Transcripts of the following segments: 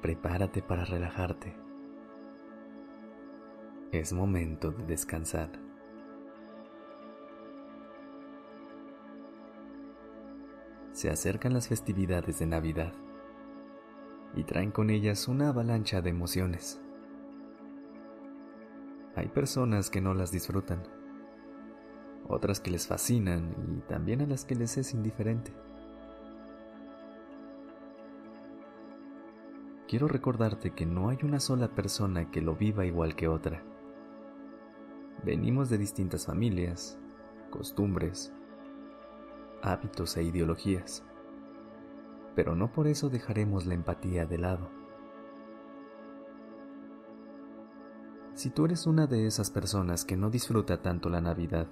Prepárate para relajarte. Es momento de descansar. Se acercan las festividades de Navidad y traen con ellas una avalancha de emociones. Hay personas que no las disfrutan otras que les fascinan y también a las que les es indiferente. Quiero recordarte que no hay una sola persona que lo viva igual que otra. Venimos de distintas familias, costumbres, hábitos e ideologías, pero no por eso dejaremos la empatía de lado. Si tú eres una de esas personas que no disfruta tanto la Navidad,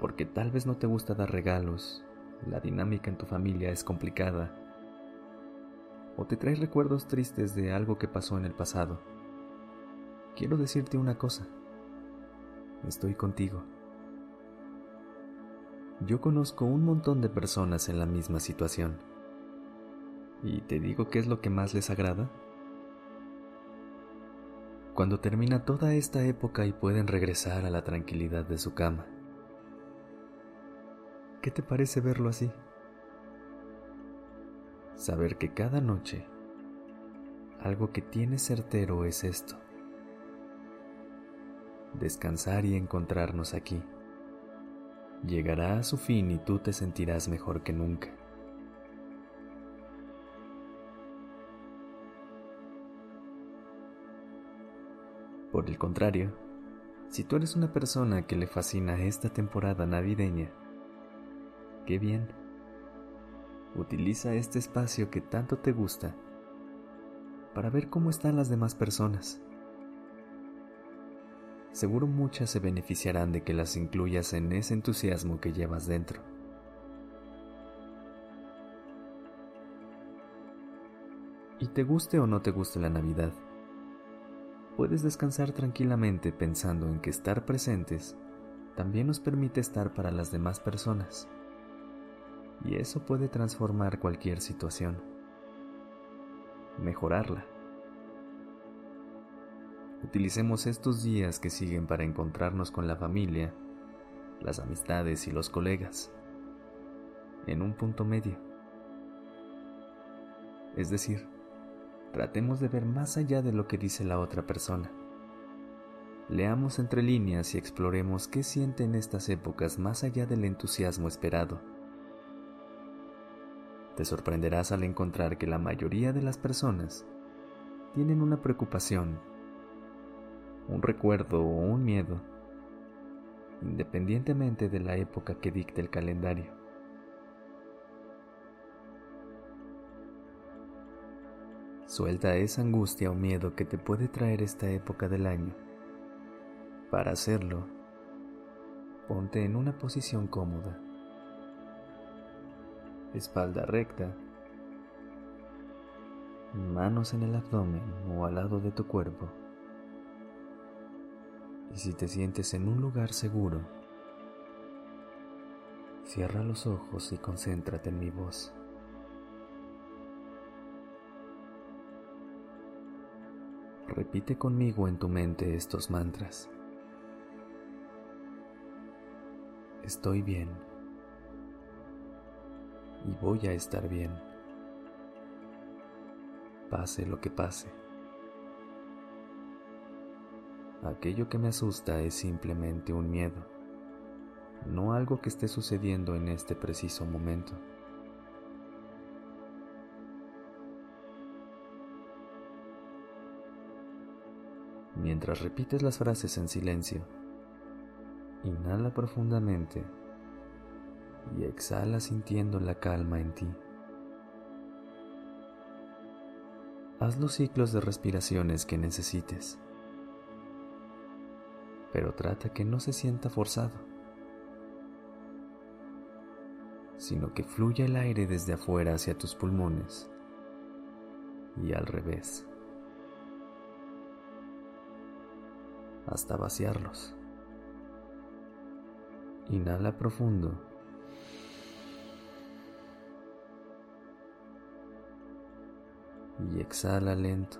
porque tal vez no te gusta dar regalos, la dinámica en tu familia es complicada, o te traes recuerdos tristes de algo que pasó en el pasado. Quiero decirte una cosa, estoy contigo. Yo conozco un montón de personas en la misma situación. ¿Y te digo qué es lo que más les agrada? Cuando termina toda esta época y pueden regresar a la tranquilidad de su cama ¿Qué te parece verlo así? Saber que cada noche algo que tienes certero es esto. Descansar y encontrarnos aquí. Llegará a su fin y tú te sentirás mejor que nunca. Por el contrario, si tú eres una persona que le fascina esta temporada navideña, Qué bien. Utiliza este espacio que tanto te gusta para ver cómo están las demás personas. Seguro muchas se beneficiarán de que las incluyas en ese entusiasmo que llevas dentro. Y te guste o no te guste la Navidad, puedes descansar tranquilamente pensando en que estar presentes también nos permite estar para las demás personas y eso puede transformar cualquier situación, mejorarla. Utilicemos estos días que siguen para encontrarnos con la familia, las amistades y los colegas, en un punto medio. Es decir, tratemos de ver más allá de lo que dice la otra persona. Leamos entre líneas y exploremos qué sienten estas épocas más allá del entusiasmo esperado te sorprenderás al encontrar que la mayoría de las personas tienen una preocupación, un recuerdo o un miedo, independientemente de la época que dicte el calendario. Suelta esa angustia o miedo que te puede traer esta época del año. Para hacerlo, ponte en una posición cómoda espalda recta, manos en el abdomen o al lado de tu cuerpo. Y si te sientes en un lugar seguro, cierra los ojos y concéntrate en mi voz. Repite conmigo en tu mente estos mantras. Estoy bien y voy a estar bien, pase lo que pase. Aquello que me asusta es simplemente un miedo, no algo que esté sucediendo en este preciso momento. Mientras repites las frases en silencio, inhala profundamente y exhala sintiendo la calma en ti. Haz los ciclos de respiraciones que necesites, pero trata que no se sienta forzado, sino que fluya el aire desde afuera hacia tus pulmones y al revés, hasta vaciarlos. Inhala profundo. Y exhala lento.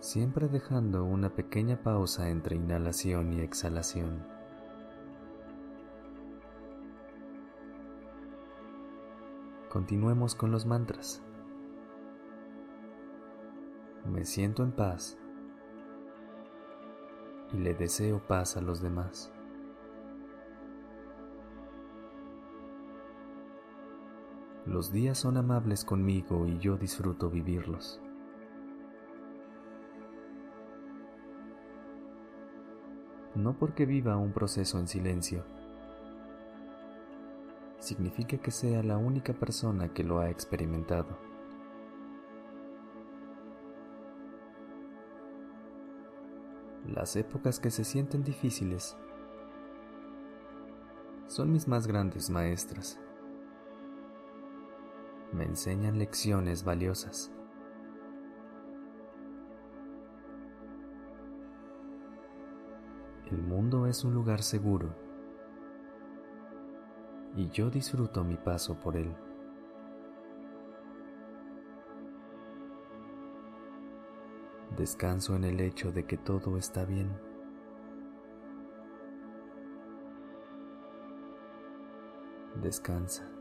Siempre dejando una pequeña pausa entre inhalación y exhalación. Continuemos con los mantras. Me siento en paz y le deseo paz a los demás. Los días son amables conmigo y yo disfruto vivirlos. No porque viva un proceso en silencio, significa que sea la única persona que lo ha experimentado. Las épocas que se sienten difíciles son mis más grandes maestras. Me enseñan lecciones valiosas. El mundo es un lugar seguro y yo disfruto mi paso por él. Descanso en el hecho de que todo está bien. Descansa.